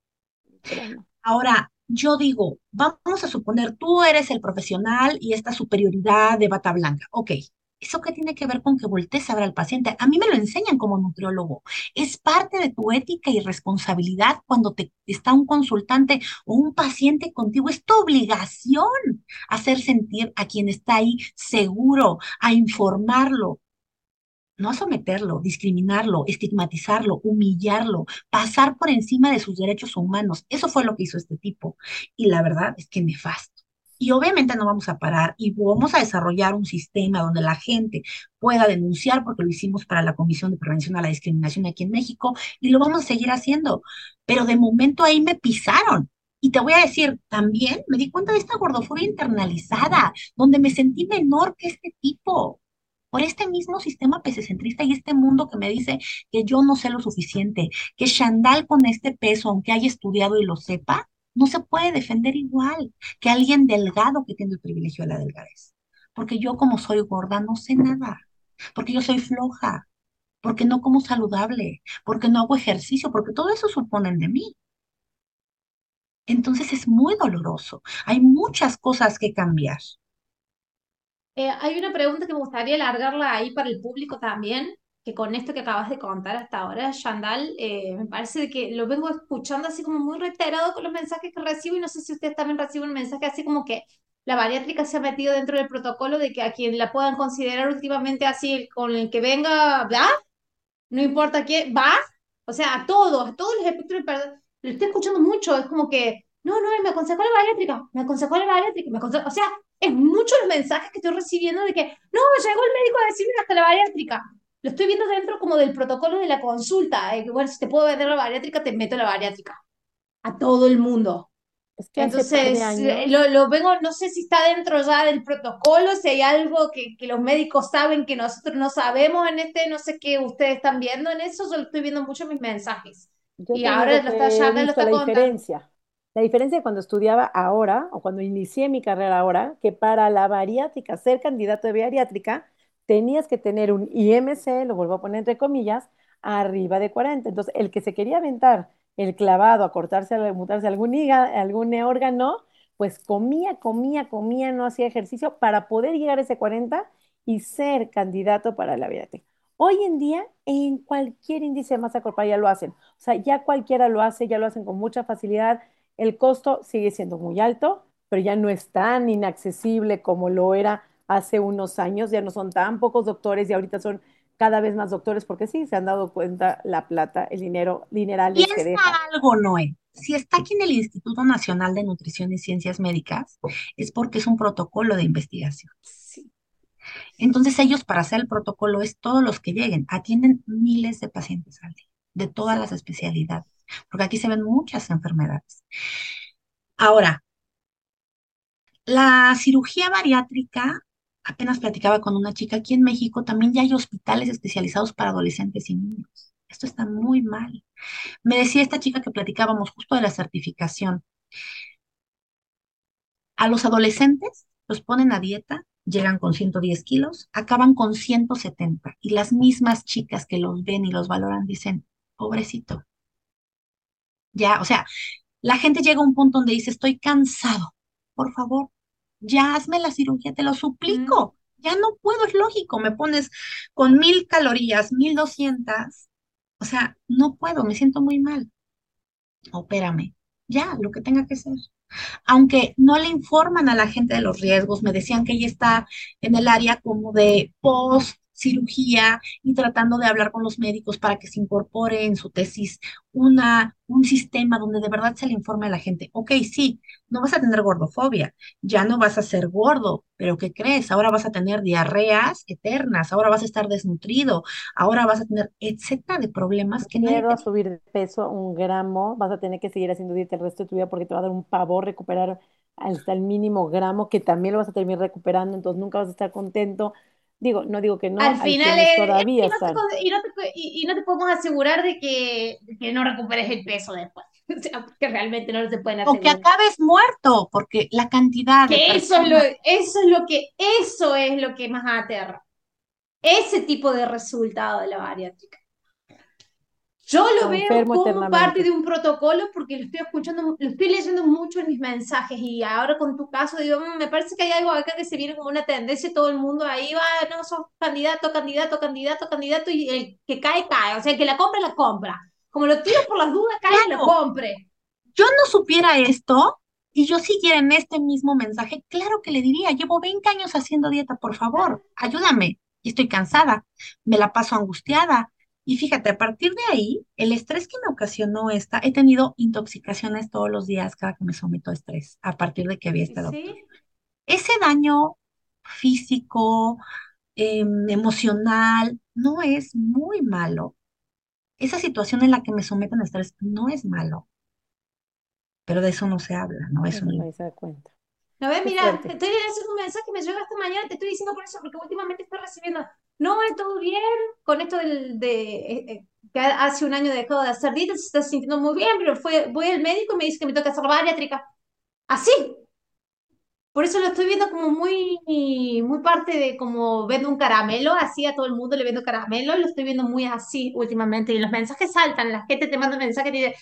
no. Ahora, yo digo, vamos a suponer, tú eres el profesional y esta superioridad de bata blanca. Ok, ¿eso qué tiene que ver con que voltees a ver al paciente? A mí me lo enseñan como nutriólogo. Es parte de tu ética y responsabilidad cuando te está un consultante o un paciente contigo. Es tu obligación hacer sentir a quien está ahí seguro, a informarlo, no someterlo, discriminarlo, estigmatizarlo, humillarlo, pasar por encima de sus derechos humanos. Eso fue lo que hizo este tipo. Y la verdad es que nefasto. Y obviamente no vamos a parar y vamos a desarrollar un sistema donde la gente pueda denunciar, porque lo hicimos para la Comisión de Prevención a la Discriminación aquí en México, y lo vamos a seguir haciendo. Pero de momento ahí me pisaron. Y te voy a decir, también me di cuenta de esta gordofobia internalizada, donde me sentí menor que este tipo por este mismo sistema pesecentrista y este mundo que me dice que yo no sé lo suficiente, que Chandal con este peso, aunque haya estudiado y lo sepa, no se puede defender igual que alguien delgado que tiene el privilegio de la delgadez. Porque yo como soy gorda no sé nada, porque yo soy floja, porque no como saludable, porque no hago ejercicio, porque todo eso suponen de mí. Entonces es muy doloroso. Hay muchas cosas que cambiar. Eh, hay una pregunta que me gustaría alargarla ahí para el público también, que con esto que acabas de contar hasta ahora, Shandal, eh, me parece que lo vengo escuchando así como muy reiterado con los mensajes que recibo y no sé si ustedes también reciben un mensaje así como que la bariátrica se ha metido dentro del protocolo de que a quien la puedan considerar últimamente así, con el que venga, ¿va? No importa qué, ¿va? O sea, a todos, a todos los espectros, lo estoy escuchando mucho, es como que, no, no, él me aconsejó la bariátrica, me aconsejó la bariátrica, me aconsejó, o sea, es mucho los mensajes que estoy recibiendo de que, no, llegó el médico a decirme hasta la bariátrica. Lo estoy viendo dentro como del protocolo de la consulta. Eh, que, bueno, si te puedo vender la bariátrica, te meto la bariátrica. A todo el mundo. Es que Entonces, lo, lo, vengo, no sé si está dentro ya del protocolo, si hay algo que, que, los médicos saben que nosotros no sabemos en este, no sé qué ustedes están viendo en eso, yo lo estoy viendo mucho en mis mensajes. y ahora lo está, ya lo está contando. diferencia. La diferencia de cuando estudiaba ahora o cuando inicié mi carrera ahora, que para la bariátrica, ser candidato de bariátrica, tenías que tener un IMC, lo vuelvo a poner entre comillas, arriba de 40. Entonces, el que se quería aventar el clavado a cortarse, a mutarse algún, hígado, algún órgano, pues comía, comía, comía, no hacía ejercicio para poder llegar a ese 40 y ser candidato para la bariátrica. Hoy en día, en cualquier índice de masa corporal ya lo hacen. O sea, ya cualquiera lo hace, ya lo hacen con mucha facilidad el costo sigue siendo muy alto, pero ya no es tan inaccesible como lo era hace unos años, ya no son tan pocos doctores y ahorita son cada vez más doctores porque sí, se han dado cuenta la plata, el dinero, dineral que deja. algo, Noé. Si está aquí en el Instituto Nacional de Nutrición y Ciencias Médicas, es porque es un protocolo de investigación. Sí. Entonces ellos para hacer el protocolo es todos los que lleguen, atienden miles de pacientes al día, de todas las especialidades porque aquí se ven muchas enfermedades. Ahora, la cirugía bariátrica, apenas platicaba con una chica aquí en México, también ya hay hospitales especializados para adolescentes y niños. Esto está muy mal. Me decía esta chica que platicábamos justo de la certificación. A los adolescentes los ponen a dieta, llegan con 110 kilos, acaban con 170 y las mismas chicas que los ven y los valoran dicen, pobrecito, ya, o sea, la gente llega a un punto donde dice, estoy cansado, por favor, ya hazme la cirugía, te lo suplico. Ya no puedo, es lógico, me pones con mil calorías, mil doscientas, o sea, no puedo, me siento muy mal. Opérame, ya, lo que tenga que ser. Aunque no le informan a la gente de los riesgos, me decían que ella está en el área como de post cirugía y tratando de hablar con los médicos para que se incorpore en su tesis una, un sistema donde de verdad se le informe a la gente, ok, sí, no vas a tener gordofobia, ya no vas a ser gordo, pero ¿qué crees? Ahora vas a tener diarreas eternas, ahora vas a estar desnutrido, ahora vas a tener etcétera de problemas que Miedo te a subir de peso un gramo, vas a tener que seguir haciendo dieta el resto de tu vida porque te va a dar un pavor recuperar hasta el mínimo gramo que también lo vas a terminar recuperando, entonces nunca vas a estar contento. Digo, no digo que no, Al final, es- es- todavía y, no te, y, no te, y- y no te podemos asegurar de que, de que no recuperes el peso después. O sea, porque realmente no se pueden o que acabes muerto, porque la cantidad de Que eso es lo, eso es lo que, eso es lo que más aterra. Ese tipo de resultado de la bariátrica. Yo lo veo como parte de un protocolo porque lo estoy escuchando, lo estoy leyendo mucho en mis mensajes y ahora con tu caso digo, "Mm, me parece que hay algo acá que se viene como una tendencia, todo el mundo ahí va, no, sos candidato, candidato, candidato, candidato y el que cae, cae, o sea, el que la compra, la compra. Como lo tiro por las dudas, cae y lo claro, compre. yo no supiera esto y yo siguiera en este mismo mensaje, claro que le diría, llevo 20 años haciendo dieta, por favor, ayúdame, y estoy cansada, me la paso angustiada. Y fíjate, a partir de ahí, el estrés que me ocasionó esta, he tenido intoxicaciones todos los días cada que me someto a estrés, a partir de que había este doctor. ¿Sí? Ese daño físico, em, emocional, no es muy malo. Esa situación en la que me someten a estrés no es malo, pero de eso no se habla, ¿no? Eso no nadie se da cuenta. No ves, mira, estoy haciendo un mensaje que me llegó esta mañana, te estoy diciendo por eso, porque últimamente estoy recibiendo, no, todo bien, con esto del, de, eh, eh, que hace un año dejó de hacer dieta, se está sintiendo muy bien, pero fue, voy al médico y me dice que me toca hacer bariátrica. Así. Por eso lo estoy viendo como muy, muy parte de como vendo un caramelo, así a todo el mundo le vendo caramelo, lo estoy viendo muy así últimamente. Y los mensajes saltan, la gente te manda mensajes y dice,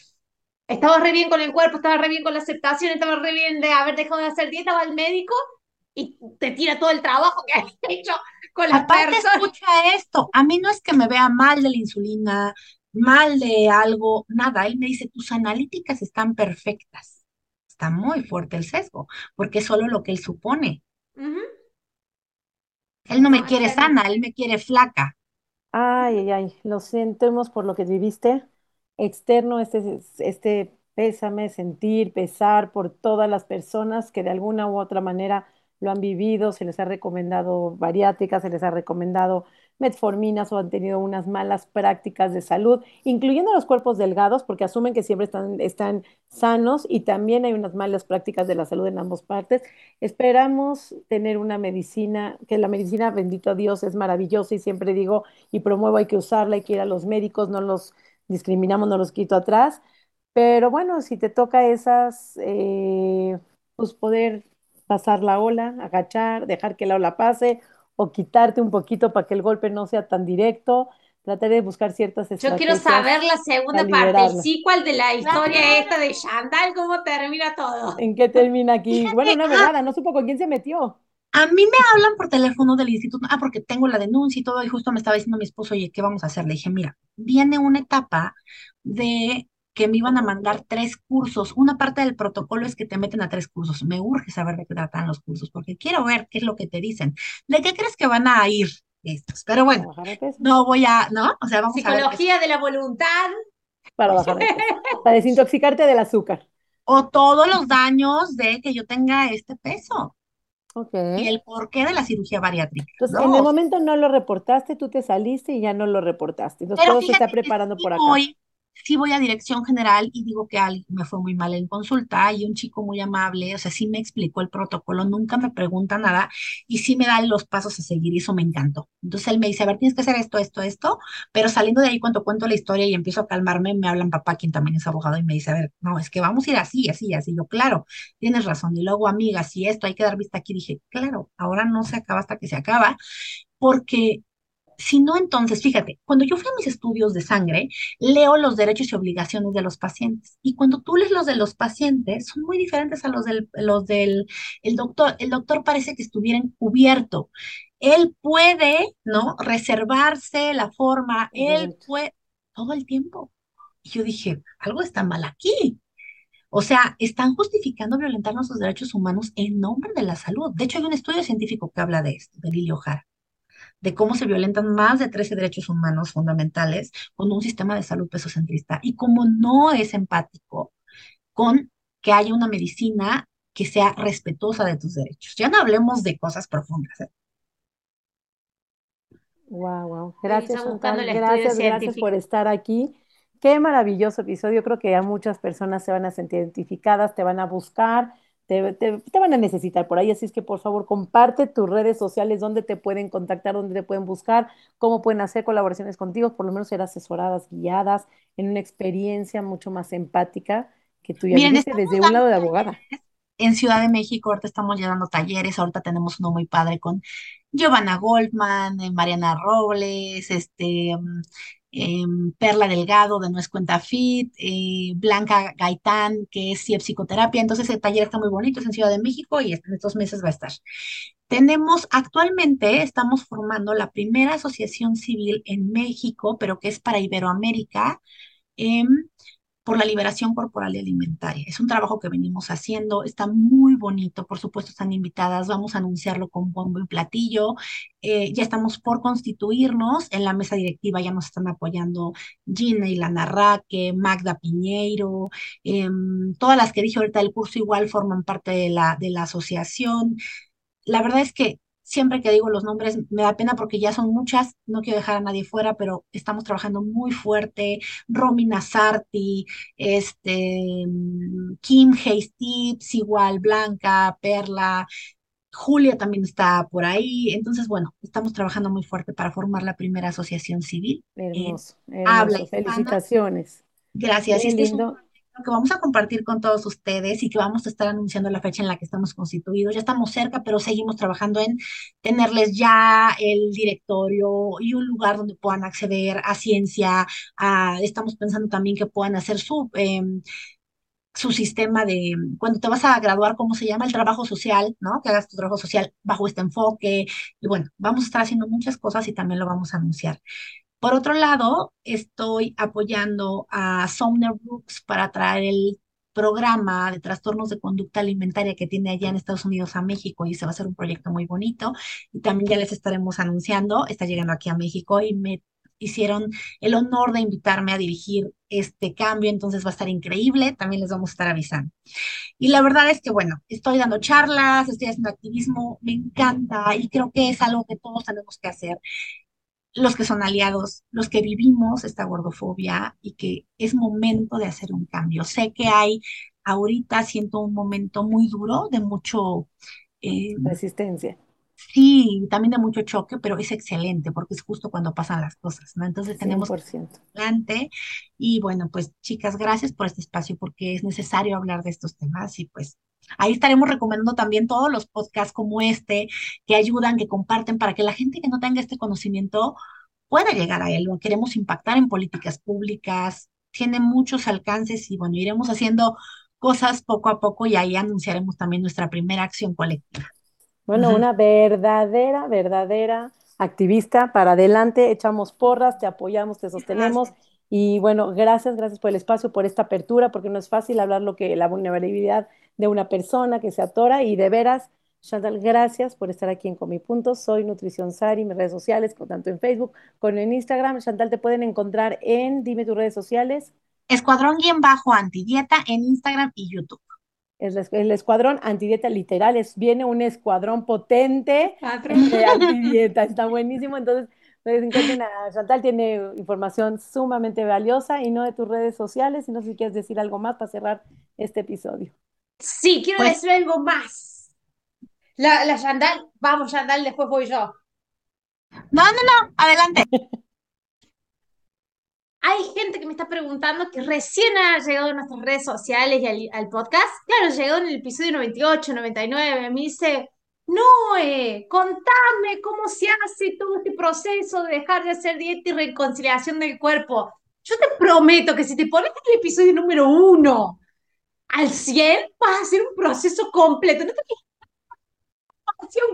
estaba re bien con el cuerpo, estaba re bien con la aceptación, estaba re bien de haber dejado de hacer dieta, va al médico y te tira todo el trabajo que has hecho con Aparte, escucha esto, a mí no es que me vea mal de la insulina, mal de algo, nada. Él me dice, tus analíticas están perfectas. Está muy fuerte el sesgo, porque es solo lo que él supone. Él no me quiere sana, él me quiere flaca. Ay, ay, ay, lo sentimos por lo que viviste. Externo, este, este pésame, sentir, pesar por todas las personas que de alguna u otra manera lo han vivido, se les ha recomendado bariátricas, se les ha recomendado metforminas o han tenido unas malas prácticas de salud, incluyendo los cuerpos delgados, porque asumen que siempre están, están sanos y también hay unas malas prácticas de la salud en ambas partes. Esperamos tener una medicina, que la medicina, bendito Dios, es maravillosa y siempre digo y promuevo, hay que usarla, hay que ir a los médicos, no los discriminamos, no los quito atrás, pero bueno, si te toca esas, eh, pues poder pasar la ola, agachar, dejar que la ola pase o quitarte un poquito para que el golpe no sea tan directo, tratar de buscar ciertas Yo quiero estrategias saber la segunda parte, el sequel de la historia esta de Chantal, cómo termina todo. ¿En qué termina aquí? Bueno, Fíjate, una ah, abogada, no supo con quién se metió. a mí me hablan por teléfono del instituto, ah, porque tengo la denuncia y todo, y justo me estaba diciendo mi esposo, oye, ¿qué vamos a hacer? Le dije, mira, viene una etapa de que me iban a mandar tres cursos. Una parte del protocolo es que te meten a tres cursos. Me urge saber de qué tratan los cursos, porque quiero ver qué es lo que te dicen. ¿De qué crees que van a ir estos? Pero bueno, no voy a, ¿no? O sea, vamos a ver. Psicología de la voluntad. para bajar de peso, para desintoxicarte del azúcar. O todos los daños de que yo tenga este peso Ok. y el porqué de la cirugía bariátrica, Entonces, ¿no? en el momento no lo reportaste, tú te saliste y ya no lo reportaste. Entonces, Pero todo se está preparando por acá. voy, sí voy a dirección general y digo que alguien me fue muy mal en consulta y un chico muy amable, o sea, sí me explicó el protocolo, nunca me pregunta nada y sí me da los pasos a seguir y eso me encantó. Entonces él me dice, a ver, tienes que hacer esto, esto, esto, pero saliendo de ahí cuando cuento la historia y empiezo a calmarme, me hablan papá, quien también es abogado, y me dice, a ver, no, es que vamos a ir así, así, así. Yo, claro, tienes razón. Y luego, amiga, si esto hay que dar vista aquí, dije, claro, ahora no se acaba hasta que se acaba, porque si no, entonces, fíjate, cuando yo fui a mis estudios de sangre, leo los derechos y obligaciones de los pacientes. Y cuando tú lees los de los pacientes, son muy diferentes a los del, los del el doctor. El doctor parece que estuviera encubierto. Él puede, ¿no? Reservarse la forma, él puede, todo el tiempo. Y yo dije, algo está mal aquí. O sea, están justificando violentar nuestros derechos humanos en nombre de la salud. De hecho, hay un estudio científico que habla de esto, de Lili de cómo se violentan más de 13 derechos humanos fundamentales con un sistema de salud pesocentrista y cómo no es empático con que haya una medicina que sea respetuosa de tus derechos. Ya no hablemos de cosas profundas. ¿eh? Wow, wow. Gracias, Gracias, gracias por estar aquí. Qué maravilloso episodio. Creo que ya muchas personas se van a sentir identificadas, te van a buscar, te, te, van a necesitar por ahí. Así es que por favor comparte tus redes sociales, donde te pueden contactar, dónde te pueden buscar, cómo pueden hacer colaboraciones contigo, por lo menos ser asesoradas, guiadas en una experiencia mucho más empática que tú ya desde un lado de abogada. En Ciudad de México ahorita estamos llevando talleres, ahorita tenemos uno muy padre con Giovanna Goldman, eh, Mariana Robles, este, em, Perla Delgado de No es Cuenta Fit, eh, Blanca Gaitán, que es Psicoterapia. Entonces el taller está muy bonito, es en Ciudad de México y en estos meses va a estar. Tenemos actualmente, estamos formando la primera asociación civil en México, pero que es para Iberoamérica. Eh, por la liberación corporal y alimentaria. Es un trabajo que venimos haciendo, está muy bonito, por supuesto están invitadas, vamos a anunciarlo con bombo y platillo. Eh, ya estamos por constituirnos, en la mesa directiva ya nos están apoyando Gina y Lana Raque, Magda Piñeiro, em, todas las que dije ahorita del curso igual forman parte de la, de la asociación. La verdad es que siempre que digo los nombres me da pena porque ya son muchas, no quiero dejar a nadie fuera, pero estamos trabajando muy fuerte. Romina Sarti, este, Kim Hayes Tips, igual Blanca, Perla, Julia también está por ahí. Entonces, bueno, estamos trabajando muy fuerte para formar la primera asociación civil. Hermoso, Habla Felicitaciones. Gracias. Qué lindo que vamos a compartir con todos ustedes y que vamos a estar anunciando la fecha en la que estamos constituidos. Ya estamos cerca, pero seguimos trabajando en tenerles ya el directorio y un lugar donde puedan acceder a ciencia. estamos pensando también que puedan hacer su... Em, su sistema de, cuando te vas a graduar, ¿cómo se llama? El trabajo social, ¿no? Que hagas tu trabajo social bajo este enfoque. Y bueno, vamos a estar haciendo muchas cosas y también lo vamos a anunciar. Por otro lado, estoy apoyando a Sumner Brooks para traer el programa de trastornos de conducta alimentaria que tiene allá en Estados Unidos a México y se va a hacer un proyecto muy bonito y también ya les estaremos anunciando, está llegando aquí a México y me hicieron el honor de invitarme a dirigir este cambio, entonces va a estar increíble, también les vamos a estar avisando. Y la verdad es que, bueno, estoy dando charlas, estoy haciendo activismo, me encanta y creo que es algo que todos tenemos que hacer los que son aliados, los que vivimos esta gordofobia y que es momento de hacer un cambio. Sé que hay, ahorita siento un momento muy duro de mucho... Eh, Resistencia. Sí, también de mucho choque, pero es excelente porque es justo cuando pasan las cosas, ¿no? Entonces tenemos adelante y bueno, pues chicas, gracias por este espacio porque es necesario hablar de estos temas y pues Ahí estaremos recomendando también todos los podcasts como este, que ayudan, que comparten, para que la gente que no tenga este conocimiento pueda llegar a él. Lo queremos impactar en políticas públicas, tiene muchos alcances y bueno, iremos haciendo cosas poco a poco y ahí anunciaremos también nuestra primera acción colectiva. Bueno, una verdadera, verdadera activista para adelante, echamos porras, te apoyamos, te sostenemos. Y bueno, gracias, gracias por el espacio, por esta apertura, porque no es fácil hablar lo que la vulnerabilidad de una persona que se atora y de veras, Chantal, gracias por estar aquí en Comi Punto. Soy Nutrición Sari, mis redes sociales, tanto en Facebook como en Instagram. Chantal, te pueden encontrar en, dime tus redes sociales. Escuadrón guion bajo antidieta en Instagram y YouTube. Es el escuadrón antidieta literal, es, viene un escuadrón potente de antidieta, está buenísimo. Entonces, encuentren a Chantal, tiene información sumamente valiosa y no de tus redes sociales. Y no sé si quieres decir algo más para cerrar este episodio. Sí, quiero pues decir algo más. La, la Yandal, vamos, Yandal, después voy yo. No, no, no, adelante. Hay gente que me está preguntando que recién ha llegado a nuestras redes sociales y al, podcast. Claro, llegó en el episodio 98, 99. Me dice, Noé, contame cómo se hace todo este proceso de dejar de hacer dieta y reconciliación del cuerpo. Yo te prometo que si te pones el episodio número uno al 100 vas a hacer un proceso completo. No te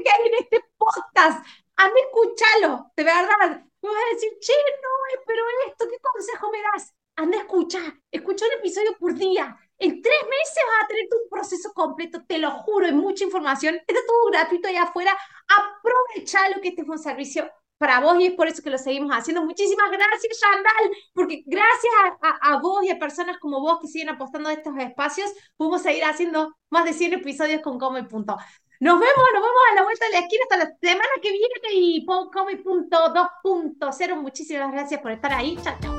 que hay en este podcast. A mí escúchalo, de verdad. Me vas a decir, che, no, pero esto, ¿qué consejo me das? Anda a escuchar, escucha un episodio por día. En tres meses vas a tener un proceso completo, te lo juro, hay mucha información. Está todo gratuito allá afuera. Aprovechalo que este es un servicio para vos y es por eso que lo seguimos haciendo. Muchísimas gracias, Yandal, porque gracias a, vos y a personas como vos que siguen apostando a estos espacios, podemos seguir haciendo más de 100 episodios con Come Punto. Nos vemos, nos vemos a la vuelta de la esquina hasta la semana que viene y Come Punto 2.0. Muchísimas gracias por estar ahí. Chao, chao.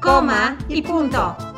Coma y punto.